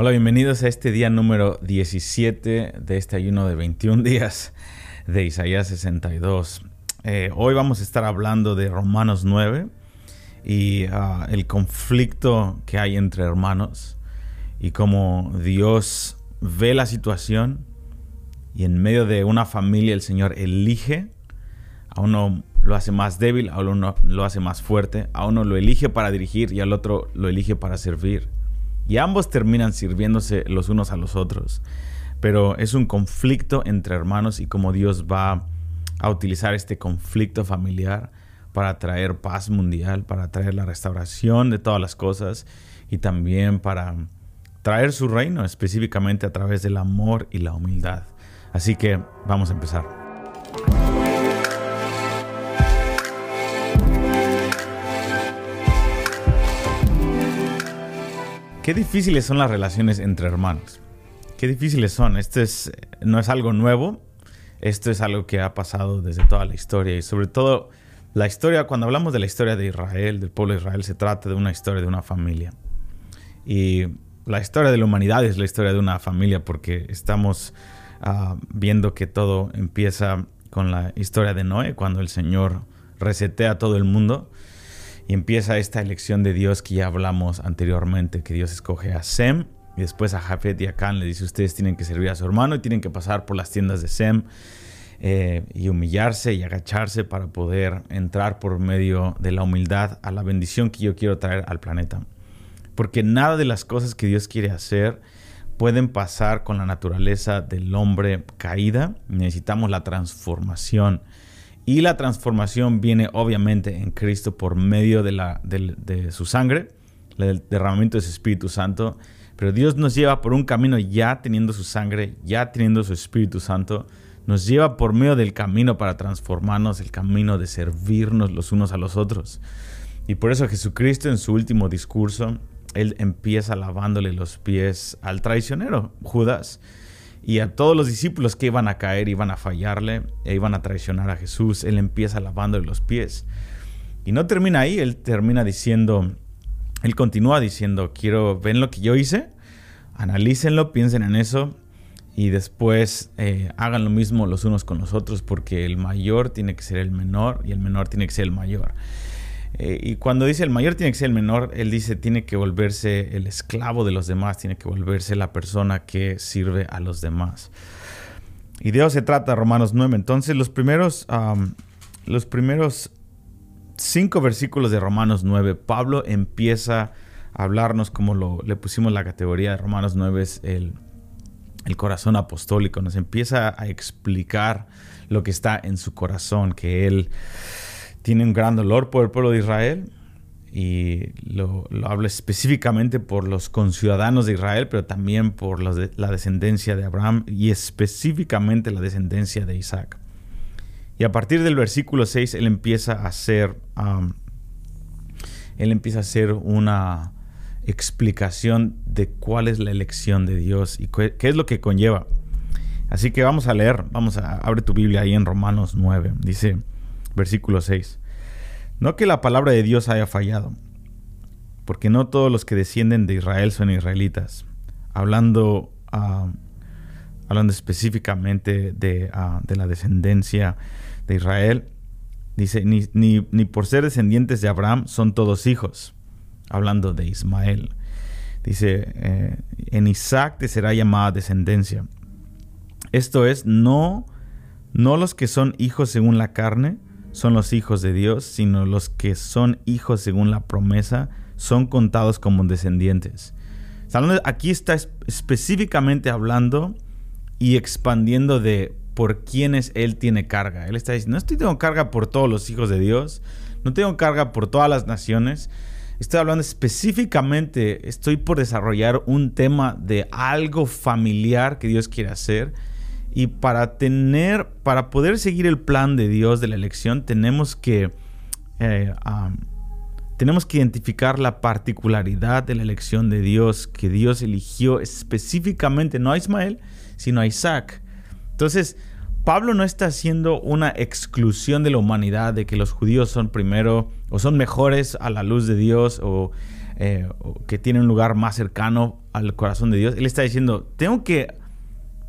Hola, bienvenidos a este día número 17 de este ayuno de 21 días de Isaías 62. Eh, hoy vamos a estar hablando de Romanos 9 y ah, el conflicto que hay entre hermanos y cómo Dios ve la situación y en medio de una familia el Señor elige, a uno lo hace más débil, a uno lo hace más fuerte, a uno lo elige para dirigir y al otro lo elige para servir. Y ambos terminan sirviéndose los unos a los otros. Pero es un conflicto entre hermanos y cómo Dios va a utilizar este conflicto familiar para traer paz mundial, para traer la restauración de todas las cosas y también para traer su reino específicamente a través del amor y la humildad. Así que vamos a empezar. Qué difíciles son las relaciones entre hermanos. Qué difíciles son. Esto es, no es algo nuevo. Esto es algo que ha pasado desde toda la historia. Y sobre todo, la historia, cuando hablamos de la historia de Israel, del pueblo de Israel, se trata de una historia de una familia. Y la historia de la humanidad es la historia de una familia porque estamos ah, viendo que todo empieza con la historia de Noé, cuando el Señor resetea todo el mundo y empieza esta elección de Dios que ya hablamos anteriormente, que Dios escoge a Sem y después a Jafet y a Can le dice ustedes tienen que servir a su hermano y tienen que pasar por las tiendas de Sem eh, y humillarse y agacharse para poder entrar por medio de la humildad a la bendición que yo quiero traer al planeta. Porque nada de las cosas que Dios quiere hacer pueden pasar con la naturaleza del hombre caída. Necesitamos la transformación. Y la transformación viene obviamente en Cristo por medio de, la, de, su sangre, el derramamiento de su Espíritu Santo. Pero Dios nos lleva por un camino ya teniendo su sangre, ya teniendo su Espíritu Santo. Nos lleva por medio del camino para transformarnos, el camino de servirnos los unos a los otros. Y por eso Jesucristo en su último discurso él empieza lavándole los pies al traicionero, Judas, y a todos los discípulos que iban a caer, iban a fallarle, e iban a traicionar a Jesús. Él empieza lavándole los pies. Y no termina ahí, él termina diciendo, él continúa diciendo, quiero, ven lo que yo hice, analícenlo, piensen en eso, y después eh, hagan lo mismo los unos con los otros, porque el mayor tiene que ser el menor y el menor tiene que ser el mayor. Eh, y cuando dice el mayor tiene que ser el menor, él dice tiene que volverse el esclavo de los demás, tiene que volverse la persona que sirve a los demás. Y de eso se trata Romanos 9. Entonces los primeros, los primeros cinco versículos de Romanos 9, Pablo empieza a hablarnos como lo, le pusimos la categoría de Romanos 9 es el, el corazón apostólico. Nos empieza a explicar lo que está en su corazón, que él tiene un gran dolor por el pueblo de Israel y lo, habla específicamente por los conciudadanos de Israel, pero también por la descendencia de Abraham y específicamente la descendencia de Isaac. Y a partir del versículo 6 él empieza a hacer, él empieza a hacer una explicación de cuál es la elección de Dios y qué, qué es lo que conlleva. Así que vamos a leer, vamos a abre tu Biblia ahí en Romanos 9. Dice, Versículo 6. No que la palabra de Dios haya fallado, porque no todos los que descienden de Israel son israelitas. Hablando, ah, hablando específicamente de, ah, de, la descendencia de Israel, dice, ni, ni, por ser descendientes de Abraham son todos hijos. Hablando de Ismael. Dice, eh, en Isaac te será llamada descendencia. Esto es, no, no los que son hijos según la carne, son los hijos de Dios, sino los que son hijos según la promesa son contados como descendientes. Aquí está específicamente hablando y expandiendo de por quienes Él tiene carga. Él está diciendo, no estoy teniendo carga por todos los hijos de Dios, no tengo carga por todas las naciones. Estoy hablando específicamente, estoy por desarrollar un tema de algo familiar que Dios quiere hacer y para tener, para poder seguir el plan de Dios de la elección, tenemos que, eh, tenemos que identificar la particularidad de la elección de Dios, que Dios eligió específicamente, no a Ismael, sino a Isaac. Entonces, Pablo no está haciendo una exclusión de la humanidad, de que los judíos son primero o son mejores a la luz de Dios o, eh, o que tienen un lugar más cercano al corazón de Dios. Él está diciendo, tengo que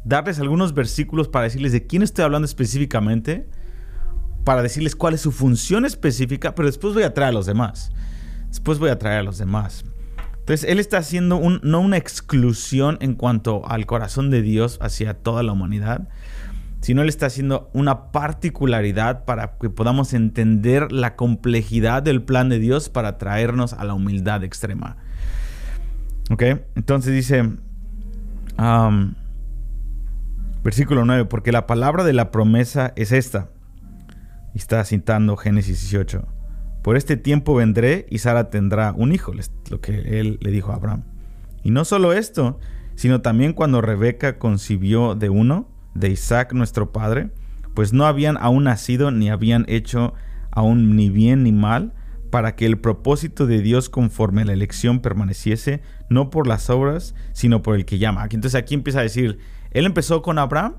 darles algunos versículos para decirles de quién estoy hablando específicamente, para decirles cuál es su función específica, pero después voy a traer a los demás. Después voy a traer a los demás. Entonces, él está haciendo un, no una exclusión en cuanto al corazón de Dios hacia toda la humanidad, sino él está haciendo una particularidad para que podamos entender la complejidad del plan de Dios para traernos a la humildad extrema. ¿Ok? Entonces dice, versículo 9, porque la palabra de la promesa es esta. Y está citando Génesis 18. Por este tiempo vendré y Sara tendrá un hijo, lo que él le dijo a Abraham. Y no solo esto, sino también cuando Rebeca concibió de uno, de Isaac nuestro padre, pues no habían aún nacido ni habían hecho aún ni bien ni mal, para que el propósito de Dios conforme a la elección permaneciese, no por las obras, sino por el que llama. Entonces aquí empieza a decir, él empezó con Abraham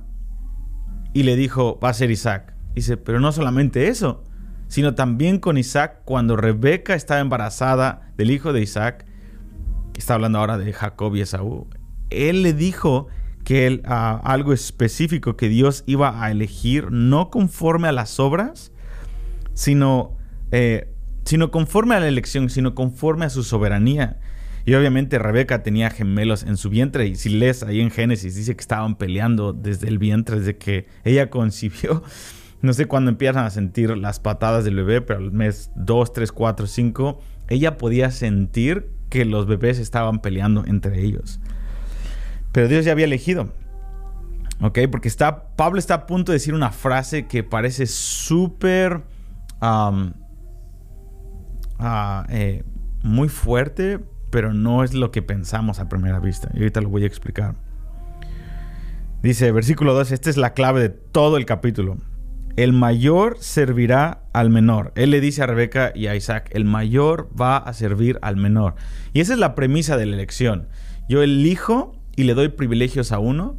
y le dijo, va a ser Isaac. Dice, pero no solamente eso, sino también con Isaac cuando Rebeca estaba embarazada del hijo de Isaac, está hablando ahora de Jacob y Esaú, él le dijo que él, algo específico que Dios iba a elegir, no conforme a las obras, sino, eh, sino conforme a la elección, sino conforme a su soberanía. Y obviamente Rebeca tenía gemelos en su vientre. Y si lees ahí en Génesis, dice que estaban peleando desde el vientre, desde que ella concibió. No sé cuándo empiezan a sentir las patadas del bebé, pero al mes 2, 3, 4, 5, ella podía sentir que los bebés estaban peleando entre ellos. Pero Dios ya había elegido. ¿Ok? Porque está, Pablo está a punto de decir una frase que parece súper... Ah, eh, muy fuerte, pero no es lo que pensamos a primera vista. Y ahorita lo voy a explicar. Dice, versículo 2, esta es la clave de todo el capítulo el mayor servirá al menor. Él le dice a Rebeca y a Isaac, el mayor va a servir al menor. Y esa es la premisa de la elección. Yo elijo y le doy privilegios a uno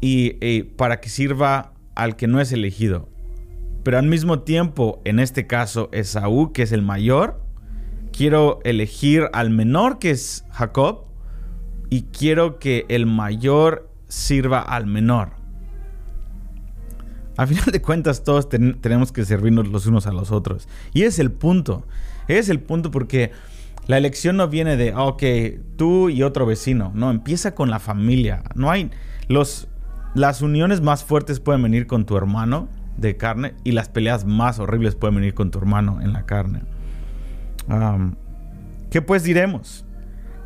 y, para que sirva al que no es elegido. Pero al mismo tiempo, en este caso, Esaú, que es el mayor, quiero elegir al menor, que es Jacob, y quiero que el mayor sirva al menor. A final de cuentas, todos tenemos que servirnos los unos a los otros. Y es el punto. Es el punto porque la elección no viene de, ah, ok, tú y otro vecino. No, empieza con la familia. No hay. Los, las uniones más fuertes pueden venir con tu hermano de carne y las peleas más horribles pueden venir con tu hermano en la carne. ¿Qué pues diremos?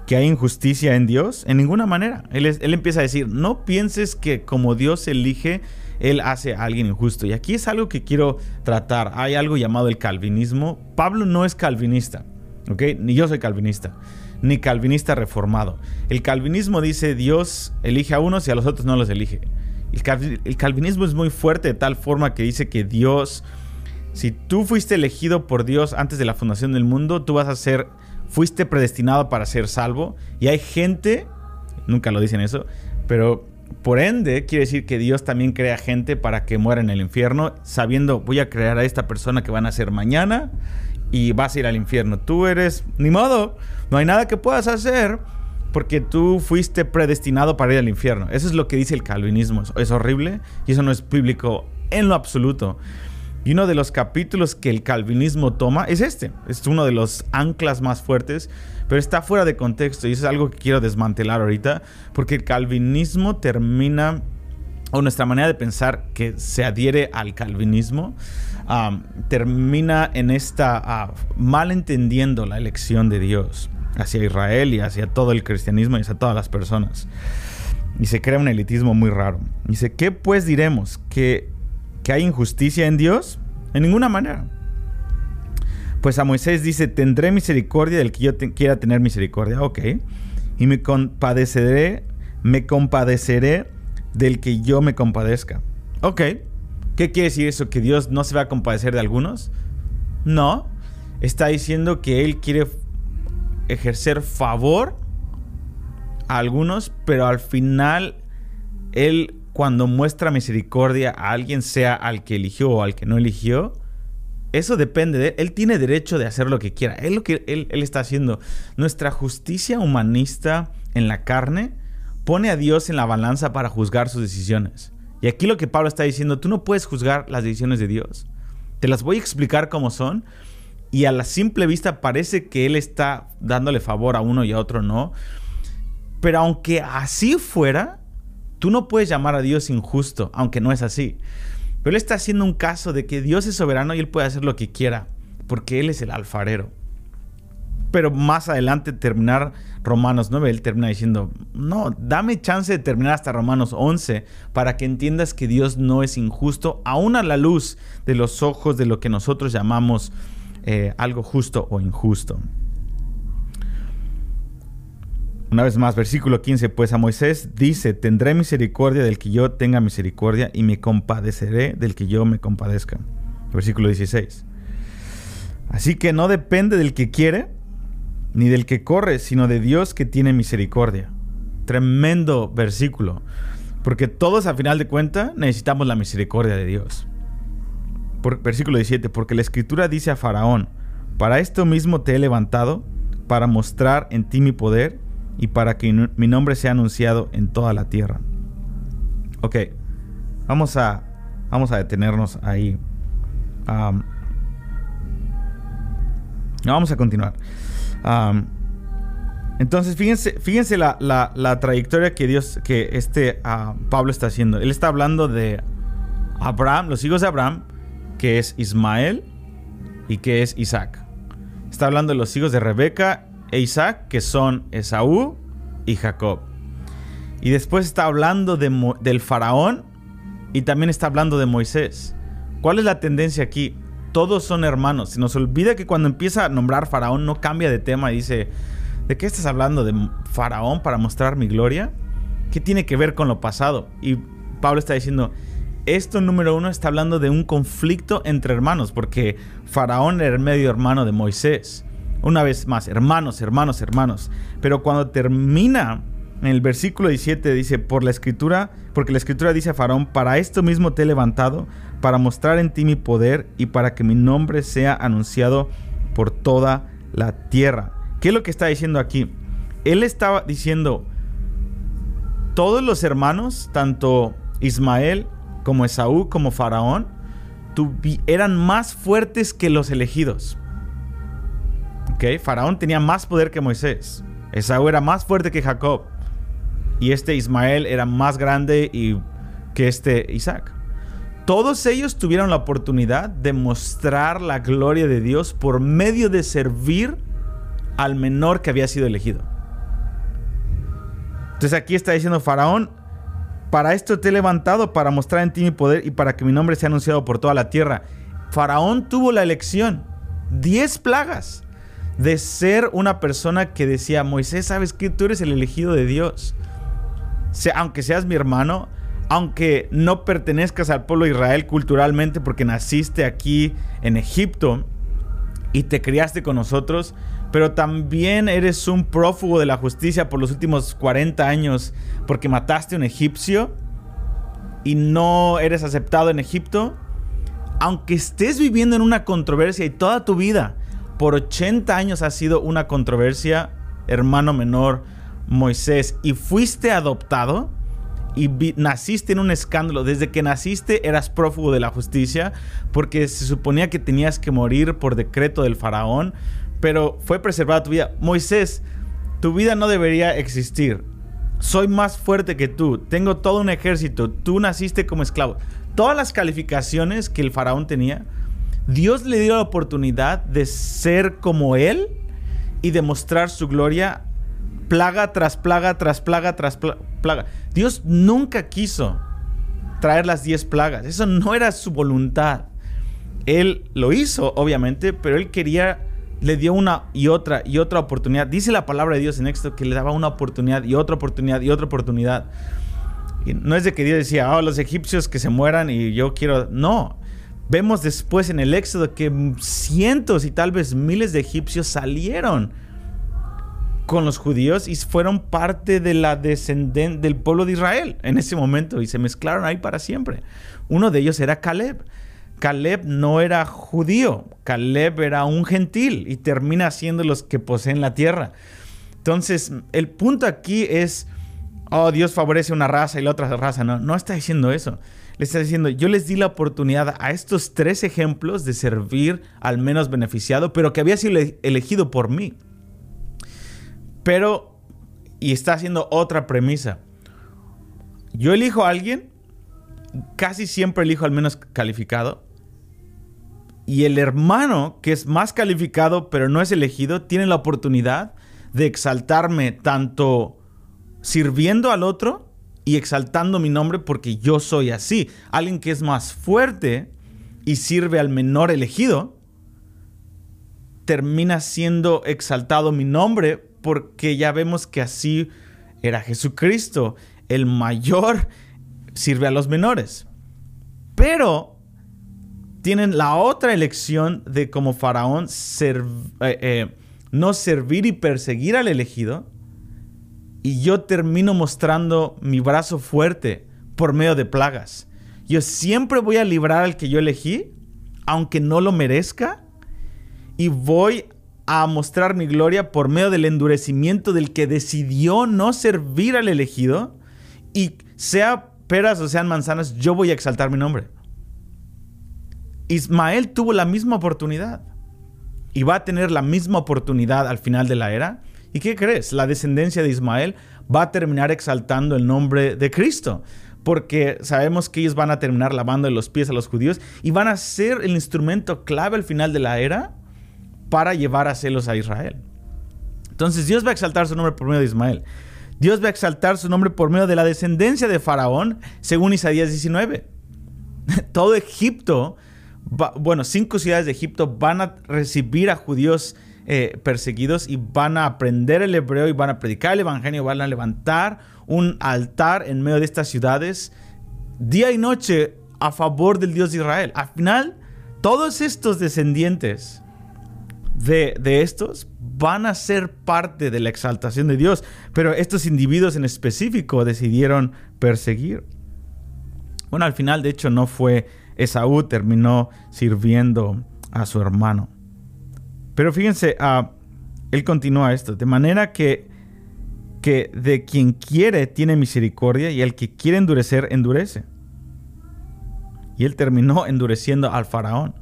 ¿Que hay injusticia en Dios? En ninguna manera. Él, él empieza a decir, no pienses que como Dios elige él hace a alguien injusto. Y aquí es algo que quiero tratar. Hay algo llamado el calvinismo. Pablo no es calvinista, ¿ok? Ni yo soy calvinista, ni calvinista reformado. El calvinismo dice Dios elige a unos y a los otros no los elige. El, calvinismo es muy fuerte de tal forma que dice que Dios, si tú fuiste elegido por Dios antes de la fundación del mundo, tú vas a ser, fuiste predestinado para ser salvo. Y hay gente, nunca lo dicen eso, pero por ende, quiere decir que Dios también crea gente para que muera en el infierno, sabiendo, voy a crear a esta persona que van a ser mañana y vas a ir al infierno. Tú eres, ni modo, no hay nada que puedas hacer porque tú fuiste predestinado para ir al infierno. Eso es lo que dice el calvinismo. Es horrible y eso no es bíblico en lo absoluto. Y uno de los capítulos que el calvinismo toma es este. Es uno de los anclas más fuertes, pero está fuera de contexto y es algo que quiero desmantelar ahorita, porque el calvinismo termina, o nuestra manera de pensar que se adhiere al calvinismo, termina en esta uh, mal entendiendo la elección de Dios hacia Israel y hacia todo el cristianismo y hacia todas las personas. Y se crea un elitismo muy raro. Dice, ¿qué pues diremos? Que que hay injusticia en Dios? En ninguna manera. Pues a Moisés dice, tendré misericordia del que yo quiera tener misericordia. Ok. Y me compadeceré, me compadeceré del que yo me compadezca. Ok. ¿Qué quiere decir eso? ¿Que Dios no se va a compadecer de algunos? No. Está diciendo que Él quiere ejercer favor a algunos, pero al final Él cuando muestra misericordia a alguien, sea al que eligió o al que no eligió, Eso depende de él. Él tiene derecho de hacer lo que quiera. Es lo que él, está haciendo. Nuestra justicia humanista en la carne pone a Dios en la balanza para juzgar sus decisiones. Y aquí lo que Pablo está diciendo, tú no puedes juzgar las decisiones de Dios. Te las voy a explicar cómo son. Y a la simple vista parece que Él está dándole favor a uno y a otro no. Pero aunque así fuera, tú no puedes llamar a Dios injusto, aunque no es así. Pero Él está haciendo un caso de que Dios es soberano y Él puede hacer lo que quiera, porque Él es el alfarero. Pero más adelante terminar Romanos 9, él termina diciendo, no, dame chance de terminar hasta Romanos 11 para que entiendas que Dios no es injusto, aún a la luz de los ojos de lo que nosotros llamamos eh, algo justo o injusto. Una vez más, versículo 15, pues a Moisés dice, tendré misericordia del que yo tenga misericordia y me compadeceré del que yo me compadezca. Versículo 16. Así que no depende del que quiere, ni del que corre, sino de Dios que tiene misericordia. Tremendo versículo. Porque todos a final de cuentas necesitamos la misericordia de Dios. versículo 17, porque la escritura dice a Faraón, para esto mismo te he levantado, para mostrar en ti mi poder y para que mi nombre sea anunciado en toda la tierra. Ok, vamos a, vamos a detenernos ahí. vamos a continuar entonces, fíjense, fíjense la, trayectoria que Dios, que este ah, Pablo está haciendo. Él está hablando de Abraham, los hijos de Abraham, que es Ismael y que es Isaac. Está hablando de los hijos de Rebeca e Isaac, que son Esaú y Jacob. Y después está hablando del faraón y también está hablando de Moisés. ¿Cuál es la tendencia aquí? todos son hermanos. Se nos olvida que cuando empieza a nombrar faraón no cambia de tema y dice, ¿de qué estás hablando? ¿De faraón para mostrar mi gloria? ¿Qué tiene que ver con lo pasado? Y Pablo está diciendo, esto número uno está hablando de un conflicto entre hermanos, porque faraón era el medio hermano de Moisés. Una vez más, hermanos, hermanos, hermanos. Pero cuando termina en el versículo 17 dice, por la escritura, porque la escritura dice a Faraón, para esto mismo te he levantado, para mostrar en ti mi poder y para que mi nombre sea anunciado por toda la tierra. ¿Qué es lo que está diciendo aquí? Él estaba diciendo, todos los hermanos, tanto Ismael como Esaú como Faraón, eran más fuertes que los elegidos. Faraón tenía más poder que Moisés. Esaú era más fuerte que Jacob y este Ismael era más grande y que este Isaac. Todos ellos tuvieron la oportunidad de mostrar la gloria de Dios por medio de servir al menor que había sido elegido. Entonces aquí está diciendo Faraón, para esto te he levantado, para mostrar en ti mi poder y para que mi nombre sea anunciado por toda la tierra. Faraón tuvo la elección, diez plagas, de ser una persona que decía, Moisés, ¿sabes que Tú eres el elegido de Dios. Aunque seas mi hermano, aunque no pertenezcas al pueblo de Israel culturalmente porque naciste aquí en Egipto y te criaste con nosotros, pero también eres un prófugo de la justicia por los últimos 40 años porque mataste a un egipcio y no eres aceptado en Egipto, aunque estés viviendo en una controversia y toda tu vida por 80 años ha sido una controversia, hermano menor, Moisés y fuiste adoptado y naciste en un escándalo. Desde que naciste eras prófugo de la justicia porque se suponía que tenías que morir por decreto del faraón, pero fue preservada tu vida. Moisés, tu vida no debería existir. Soy más fuerte que tú, tengo todo un ejército, tú naciste como esclavo. Todas las calificaciones que el faraón tenía, Dios le dio la oportunidad de ser como él y demostrar su gloria plaga tras plaga, tras plaga, tras plaga. Dios nunca quiso traer las diez plagas. Eso no era su voluntad. Él lo hizo, obviamente, pero él quería, le dio una y otra y otra oportunidad. Dice la palabra de Dios en Éxodo que le daba una oportunidad y otra oportunidad y otra oportunidad. No es de que Dios decía, oh, los egipcios que se mueran y yo quiero. No. Vemos después en el Éxodo que cientos y tal vez miles de egipcios salieron con los judíos y fueron parte de la del pueblo de Israel en ese momento y se mezclaron ahí para siempre. Uno de ellos era Caleb. Caleb no era judío, Caleb era un gentil y termina siendo los que poseen la tierra. Entonces, el punto aquí es, oh, Dios favorece una raza y la otra raza. No, no está diciendo eso. Está diciendo, yo les di la oportunidad a estos tres ejemplos de servir al menos beneficiado, pero que había sido elegido por mí. Pero, y está haciendo otra premisa. Yo elijo a alguien, casi siempre elijo al menos calificado, y el hermano que es más calificado pero no es elegido, tiene la oportunidad de exaltarme tanto sirviendo al otro y exaltando mi nombre porque yo soy así. Alguien que es más fuerte y sirve al menor elegido, termina siendo exaltado mi nombre porque ya vemos que así era Jesucristo. El mayor sirve a los menores. Pero tienen la otra elección de como faraón eh, eh, no servir y perseguir al elegido y yo termino mostrando mi brazo fuerte por medio de plagas. Yo siempre voy a librar al que yo elegí, aunque no lo merezca, y voy a mostrar mi gloria por medio del endurecimiento del que decidió no servir al elegido, y sea peras o sean manzanas, yo voy a exaltar mi nombre. Ismael tuvo la misma oportunidad y va a tener la misma oportunidad al final de la era ¿Y qué crees? La descendencia de Ismael va a terminar exaltando el nombre de Cristo. Porque sabemos que ellos van a terminar lavando los pies a los judíos y van a ser el instrumento clave al final de la era para llevar a celos a Israel. Entonces Dios va a exaltar su nombre por medio de Ismael. Dios va a exaltar su nombre por medio de la descendencia de Faraón, según Isaías 19. Todo Egipto, bueno, cinco ciudades de Egipto van a recibir a judíos eh, perseguidos y van a aprender el hebreo y van a predicar el evangelio, van a levantar un altar en medio de estas ciudades día y noche a favor del Dios de Israel. Al final, todos estos descendientes de, de estos van a ser parte de la exaltación de Dios, pero estos individuos en específico decidieron perseguir. Bueno, al final de hecho no fue Esaú, terminó sirviendo a su hermano. Pero fíjense, uh, él continúa esto, de manera que, que de quien quiere tiene misericordia y el que quiere endurecer, endurece. Y él terminó endureciendo al faraón.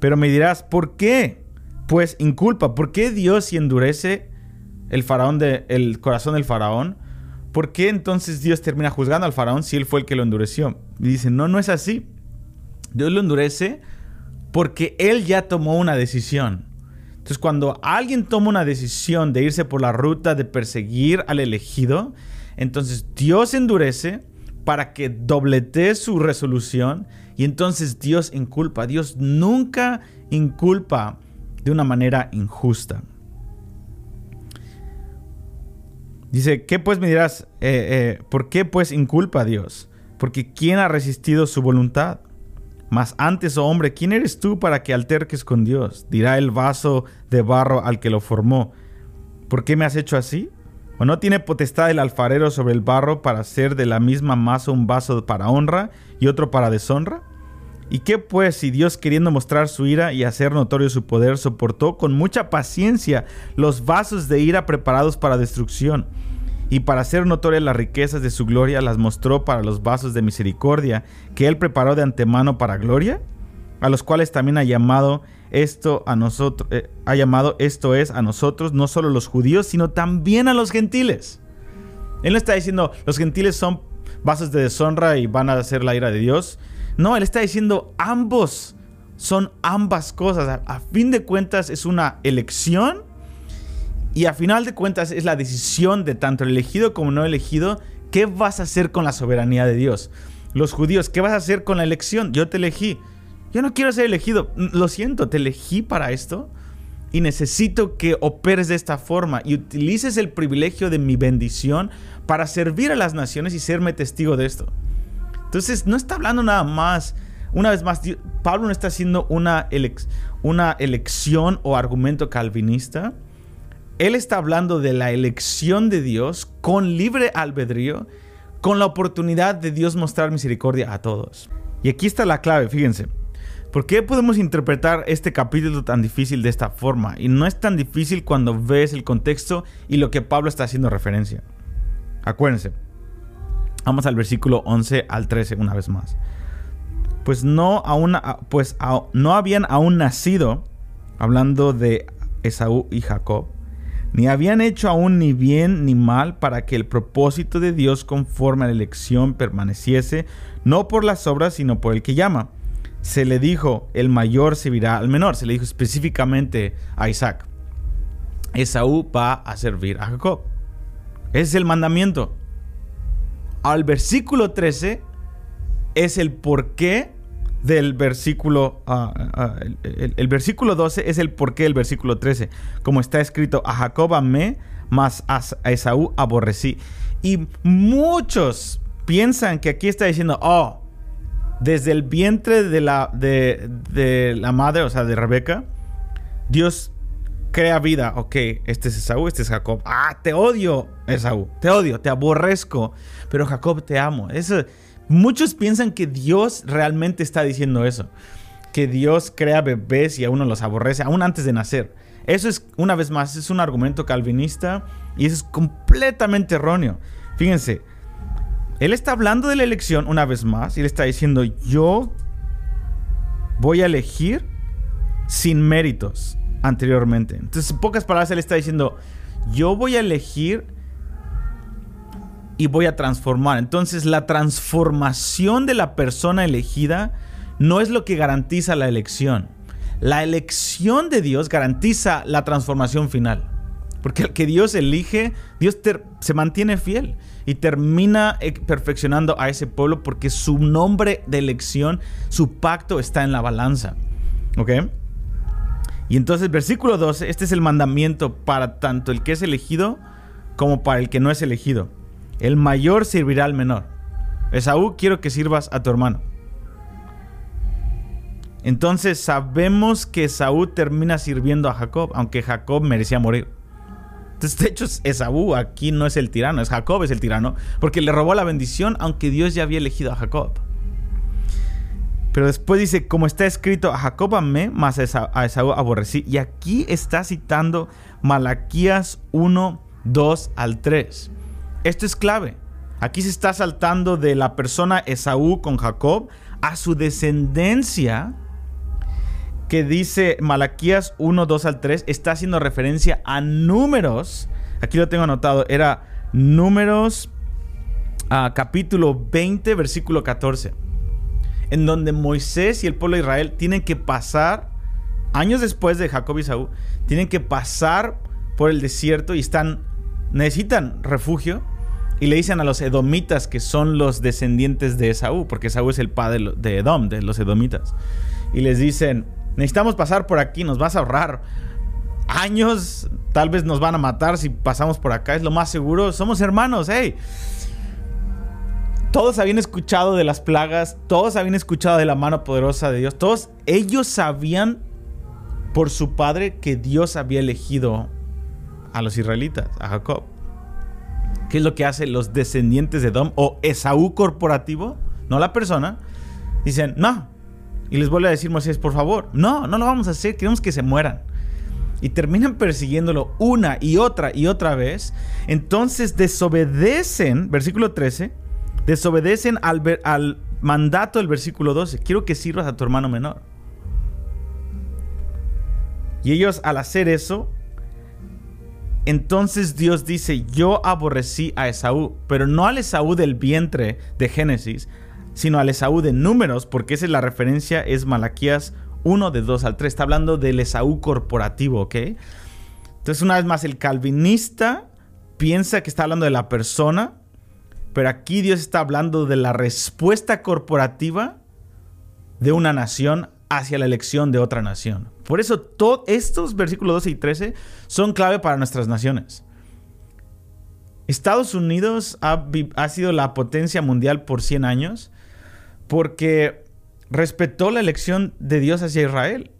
Pero me dirás, ¿por qué? Pues inculpa, ¿por qué Dios si endurece el, faraón de, el corazón del faraón? ¿Por qué entonces Dios termina juzgando al faraón si él fue el que lo endureció? Y dice, no, no es así. Dios lo endurece porque él ya tomó una decisión. Entonces, cuando alguien toma una decisión de irse por la ruta de perseguir al elegido, entonces Dios endurece para que doblete su resolución y entonces Dios inculpa. Dios nunca inculpa de una manera injusta. Dice, ¿qué pues me dirás? Eh, eh, ¿Por qué pues inculpa a Dios? Porque ¿quién ha resistido su voluntad? Mas antes, oh hombre, ¿quién eres tú para que alterques con Dios? Dirá el vaso de barro al que lo formó. ¿Por qué me has hecho así? ¿O no tiene potestad el alfarero sobre el barro para hacer de la misma masa un vaso para honra y otro para deshonra? ¿Y qué pues si Dios queriendo mostrar su ira y hacer notorio su poder soportó con mucha paciencia los vasos de ira preparados para destrucción? Y para hacer notorias las riquezas de su gloria las mostró para los vasos de misericordia que él preparó de antemano para gloria, a los cuales también ha llamado esto a nosotros, eh, ha llamado esto es a nosotros, no solo los judíos, sino también a los gentiles. Él no está diciendo los gentiles son vasos de deshonra y van a hacer la ira de Dios. No, él está diciendo ambos son ambas cosas. A fin de cuentas es una elección y a final de cuentas es la decisión de tanto el elegido como no elegido, ¿qué vas a hacer con la soberanía de Dios? Los judíos, ¿qué vas a hacer con la elección? Yo te elegí. Yo no quiero ser elegido. Lo siento, te elegí para esto. Y necesito que operes de esta forma y utilices el privilegio de mi bendición para servir a las naciones y serme testigo de esto. Entonces, no está hablando nada más. Una vez más, Pablo no está haciendo una, una elección o argumento calvinista él está hablando de la elección de Dios con libre albedrío, con la oportunidad de Dios mostrar misericordia a todos. Y aquí está la clave, fíjense. ¿Por qué podemos interpretar este capítulo tan difícil de esta forma? Y no es tan difícil cuando ves el contexto y lo que Pablo está haciendo referencia. Acuérdense. Vamos al versículo 11 al 13 una vez más. Pues no, aún, pues no habían aún nacido, hablando de Esaú y Jacob, ni habían hecho aún ni bien ni mal para que el propósito de Dios conforme a la elección permaneciese, no por las obras, sino por el que llama. Se le dijo, el mayor servirá al menor, se le dijo específicamente a Isaac. Esaú va a servir a Jacob. Ese es el mandamiento. Al versículo 13 es el porqué del versículo, ah, ah, el, versículo 12 es el porqué del versículo 13. Como está escrito, a Jacob amé, mas a Esaú aborrecí. Y muchos piensan que aquí está diciendo, oh, desde el vientre de la, de, la madre, o sea, de Rebeca, Dios crea vida. Ok, este es Esaú, este es Jacob. Ah, te odio, Esaú. Te odio, te aborrezco. Pero Jacob, te amo. Eso Muchos piensan que Dios realmente está diciendo eso. Que Dios crea bebés y a uno los aborrece aún antes de nacer. Eso es, una vez más, es un argumento calvinista y eso es completamente erróneo. Fíjense, él está hablando de la elección una vez más y él está diciendo, yo voy a elegir sin méritos anteriormente. Entonces, en pocas palabras, él está diciendo, yo voy a elegir y voy a transformar. Entonces la transformación de la persona elegida no es lo que garantiza la elección. La elección de Dios garantiza la transformación final. Porque el que Dios elige, Dios se mantiene fiel y termina eh, perfeccionando a ese pueblo porque su nombre de elección, su pacto está en la balanza. ¿Ok? Y entonces versículo 12, este es el mandamiento para tanto el que es elegido como para el que no es elegido. El mayor servirá al menor. Esaú, quiero que sirvas a tu hermano. Entonces sabemos que Esaú termina sirviendo a Jacob, aunque Jacob merecía morir. Entonces, de hecho, Esaú aquí no es el tirano, es Jacob es el tirano, porque le robó la bendición, aunque Dios ya había elegido a Jacob. Pero después dice, como está escrito, a Jacob amé, más a Esaú aborrecí. Y aquí está citando Malaquías 1, 2 al 3. Esto es clave. Aquí se está saltando de la persona Esaú con Jacob a su descendencia que dice Malaquías 1, 2 al 3, está haciendo referencia a números. Aquí lo tengo anotado. Era números ah, capítulo 20, versículo 14. En donde Moisés y el pueblo de Israel tienen que pasar, años después de Jacob y Esaú, tienen que pasar por el desierto y están necesitan refugio y le dicen a los edomitas que son los descendientes de Esaú, porque Esaú es el padre de Edom, de los edomitas. Y les dicen, necesitamos pasar por aquí, nos vas a ahorrar años, tal vez nos van a matar si pasamos por acá, es lo más seguro, somos hermanos, hey. Todos habían escuchado de las plagas, todos habían escuchado de la mano poderosa de Dios, todos ellos sabían por su padre que Dios había elegido a los israelitas, a Jacob. ¿Qué es lo que hacen los descendientes de Edom o Esaú corporativo? No la persona. Dicen, no. Y les vuelve a decir Moisés, por favor, no, no lo vamos a hacer, queremos que se mueran. Y terminan persiguiéndolo una y otra y otra vez. Entonces desobedecen, versículo 13, desobedecen al, al mandato del versículo 12. Quiero que sirvas a tu hermano menor. Y ellos al hacer eso entonces Dios dice, yo aborrecí a Esaú, pero no al Esaú del vientre de Génesis, sino al Esaú de números, porque esa es la referencia, es Malaquías 1 de 2 al 3, está hablando del Esaú corporativo, ¿ok? Entonces una vez más, el calvinista piensa que está hablando de la persona, pero aquí Dios está hablando de la respuesta corporativa de una nación hacia la elección de otra nación. Por eso todos estos versículos 12 y 13 son clave para nuestras naciones. Estados Unidos ha, ha, sido la potencia mundial por 100 años porque respetó la elección de Dios hacia Israel.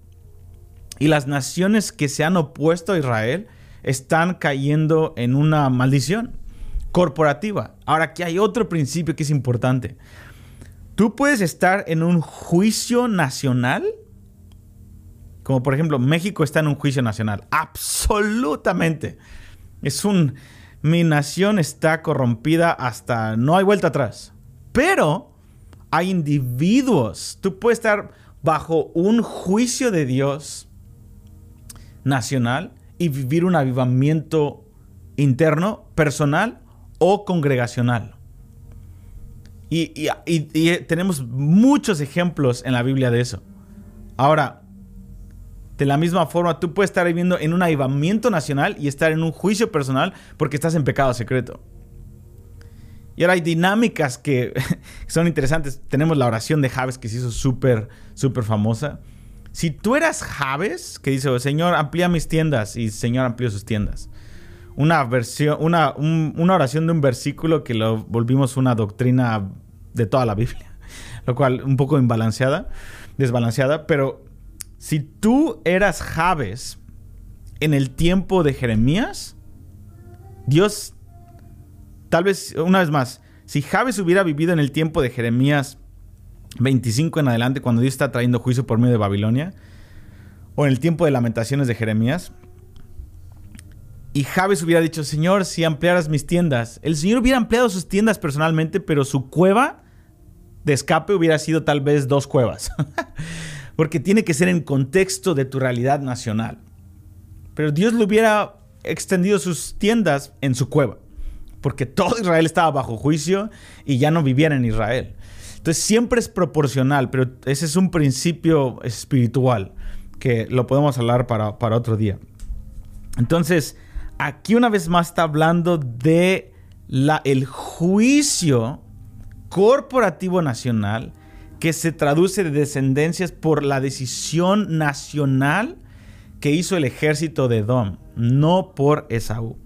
Y las naciones que se han opuesto a Israel están cayendo en una maldición corporativa. Ahora, aquí hay otro principio que es importante. Tú puedes estar en un juicio nacional Como por ejemplo, México está en un juicio nacional. Absolutamente. Es un... Mi nación está corrompida hasta... No hay vuelta atrás. Pero hay individuos. Tú puedes estar bajo un juicio de Dios nacional y vivir un avivamiento interno, personal o congregacional. Y, tenemos muchos ejemplos en la Biblia de eso. Ahora, de la misma forma, tú puedes estar viviendo en un avivamiento nacional y estar en un juicio personal porque estás en pecado secreto. Y ahora hay dinámicas que son interesantes. Tenemos la oración de Javes que se hizo súper, súper famosa. Si tú eras Javes, que dice, Señor, amplía mis tiendas, y Señor amplió sus tiendas. Una, versión, una, una oración de un versículo que lo volvimos una doctrina de toda la Biblia, lo cual un poco imbalanceada, desbalanceada, pero si tú eras Javes en el tiempo de Jeremías, Dios Tal vez, una vez más, si Javes hubiera vivido en el tiempo de Jeremías 25 en adelante, cuando Dios está trayendo juicio por medio de Babilonia, o en el tiempo de lamentaciones de Jeremías, y Javes hubiera dicho, Señor, si ampliaras mis tiendas, el Señor hubiera ampliado sus tiendas personalmente, pero su cueva de escape hubiera sido tal vez dos cuevas, porque tiene que ser en contexto de tu realidad nacional. Pero Dios le hubiera extendido sus tiendas en su cueva porque todo Israel estaba bajo juicio y ya no vivían en Israel. Entonces siempre es proporcional, pero ese es un principio espiritual que lo podemos hablar para, para otro día. Entonces, aquí una vez más está hablando de la, el juicio corporativo nacional que se traduce de descendencias por la decisión nacional que hizo el ejército de Edom, no por Esaú.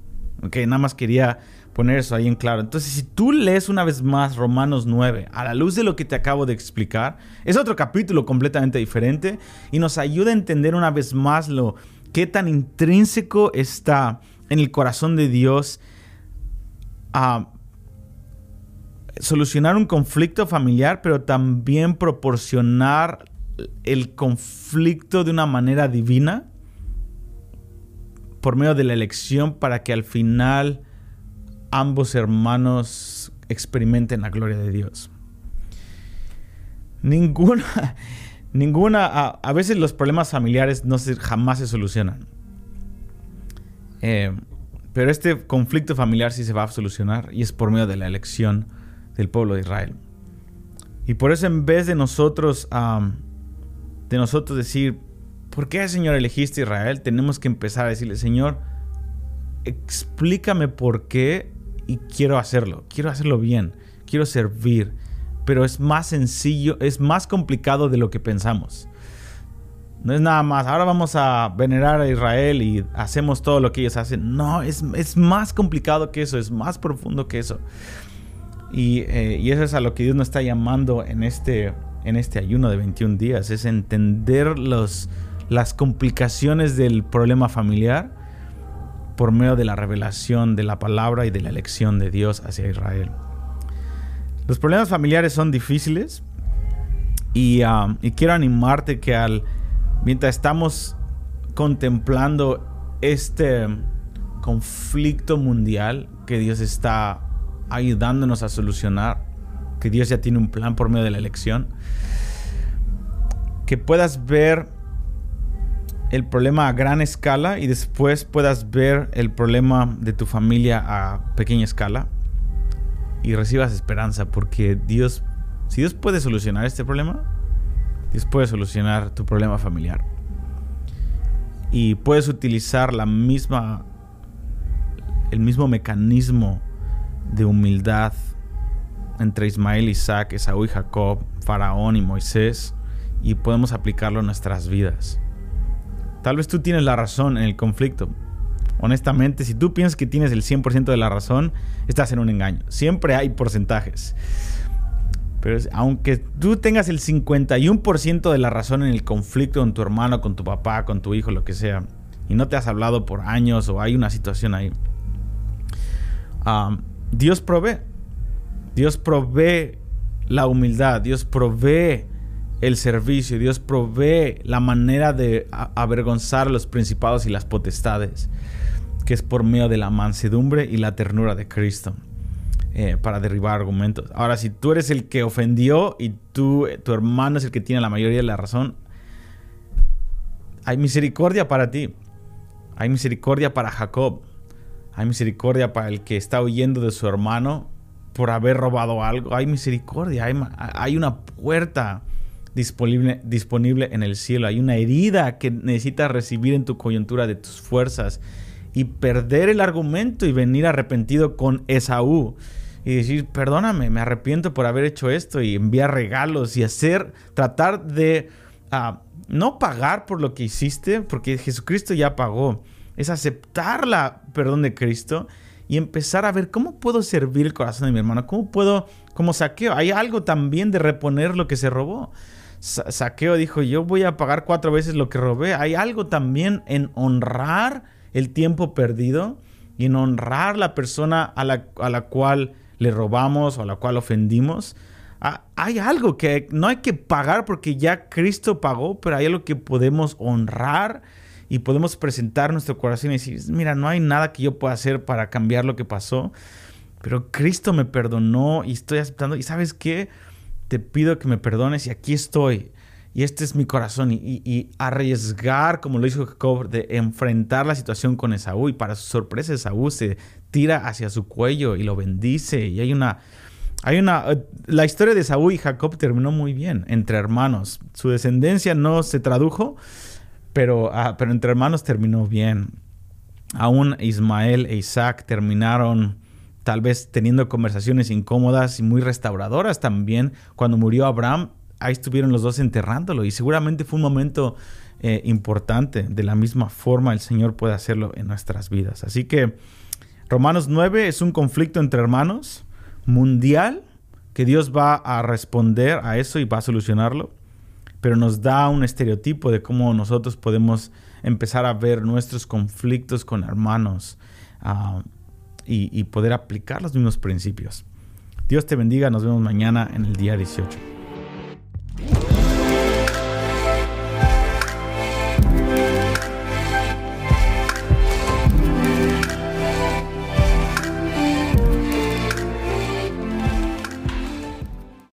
Ok, nada más quería poner eso ahí en claro. Entonces, si tú lees una vez más Romanos 9, a la luz de lo que te acabo de explicar, es otro capítulo completamente diferente y nos ayuda a entender una vez más lo que tan intrínseco está en el corazón de Dios a solucionar un conflicto familiar, pero también proporcionar el conflicto de una manera divina por medio de la elección para que al final ambos hermanos experimenten la gloria de Dios. Ninguna, ninguna, a, veces los problemas familiares no se, jamás se solucionan. Eh, pero este conflicto familiar sí se va a solucionar y es por medio de la elección del pueblo de Israel. Y por eso en vez de nosotros, de nosotros decir, ¿por qué Señor elegiste Israel? Tenemos que empezar a decirle, Señor, explícame por qué y quiero hacerlo, quiero hacerlo bien, quiero servir, pero es más sencillo, es más complicado de lo que pensamos. No es nada más, ahora vamos a venerar a Israel y hacemos todo lo que ellos hacen. No, es, es más complicado que eso, es más profundo que eso. Y, eh, y, eso es a lo que Dios nos está llamando en este, en este ayuno de 21 días, es entender los, las complicaciones del problema familiar por medio de la revelación de la palabra y de la elección de Dios hacia Israel. Los problemas familiares son difíciles y, um, quiero animarte que al, mientras estamos contemplando este conflicto mundial que Dios está ayudándonos a solucionar, que Dios ya tiene un plan por medio de la elección, que puedas ver el problema a gran escala y después puedas ver el problema de tu familia a pequeña escala y recibas esperanza porque Dios, si Dios puede solucionar este problema, Dios puede solucionar tu problema familiar. Y puedes utilizar la misma el mismo mecanismo de humildad entre Ismael, Isaac, Esaú y Jacob, Faraón y Moisés y podemos aplicarlo en nuestras vidas. Tal vez tú tienes la razón en el conflicto. Honestamente, si tú piensas que tienes el 100% de la razón, estás en un engaño. Siempre hay porcentajes. Pero aunque tú tengas el 51% de la razón en el conflicto con tu hermano, con tu papá, con tu hijo, lo que sea, y no te has hablado por años o hay una situación ahí, Dios provee. Dios provee la humildad, Dios provee el servicio, Dios provee la manera de avergonzar a los principados y las potestades, que es por medio de la mansedumbre y la ternura de Cristo. Eh, para derribar argumentos. Ahora, si tú eres el que ofendió y tú, tu hermano es el que tiene la mayoría de la razón, hay misericordia para ti. Hay misericordia para Jacob. Hay misericordia para el que está huyendo de su hermano por haber robado algo. Hay misericordia. Hay, una puerta disponible, disponible en el cielo. Hay una herida que necesitas recibir en tu coyuntura de tus fuerzas y perder el argumento y venir arrepentido con Esaú y decir, perdóname, me arrepiento por haber hecho esto y enviar regalos y hacer, tratar de ah, no pagar por lo que hiciste, porque Jesucristo ya pagó, es aceptar la perdón de Cristo y empezar a ver cómo puedo servir el corazón de mi hermano, cómo puedo, como saqueo, hay algo también de reponer lo que se robó. Saqueo dijo, yo voy a pagar cuatro veces lo que robé. Hay algo también en honrar el tiempo perdido y en honrar la persona a la, a la cual le robamos o a la cual ofendimos. Hay algo que no hay que pagar porque ya Cristo pagó, pero hay algo que podemos honrar y podemos presentar nuestro corazón y decir, mira, no hay nada que yo pueda hacer para cambiar lo que pasó, pero Cristo me perdonó y estoy aceptando. ¿Y sabes qué? Te pido que me perdones y aquí estoy. Y este es mi corazón. Y, arriesgar, como lo hizo Jacob, de enfrentar la situación con Esaú. Y para su sorpresa, Esaú se tira hacia su cuello y lo bendice. Y hay una. Hay una. Eh, la historia de Esaú y Jacob terminó muy bien, entre hermanos. Su descendencia no se tradujo, pero, ah, pero entre hermanos terminó bien. Aún Ismael e Isaac terminaron tal vez teniendo conversaciones incómodas y muy restauradoras también. Cuando murió Abraham, ahí estuvieron los dos enterrándolo y seguramente fue un momento eh, importante. De la misma forma el Señor puede hacerlo en nuestras vidas. Así que Romanos 9 es un conflicto entre hermanos mundial que Dios va a responder a eso y va a solucionarlo, pero nos da un estereotipo de cómo nosotros podemos empezar a ver nuestros conflictos con hermanos ah, y, y poder aplicar los mismos principios. Dios te bendiga, nos vemos mañana en el día 18.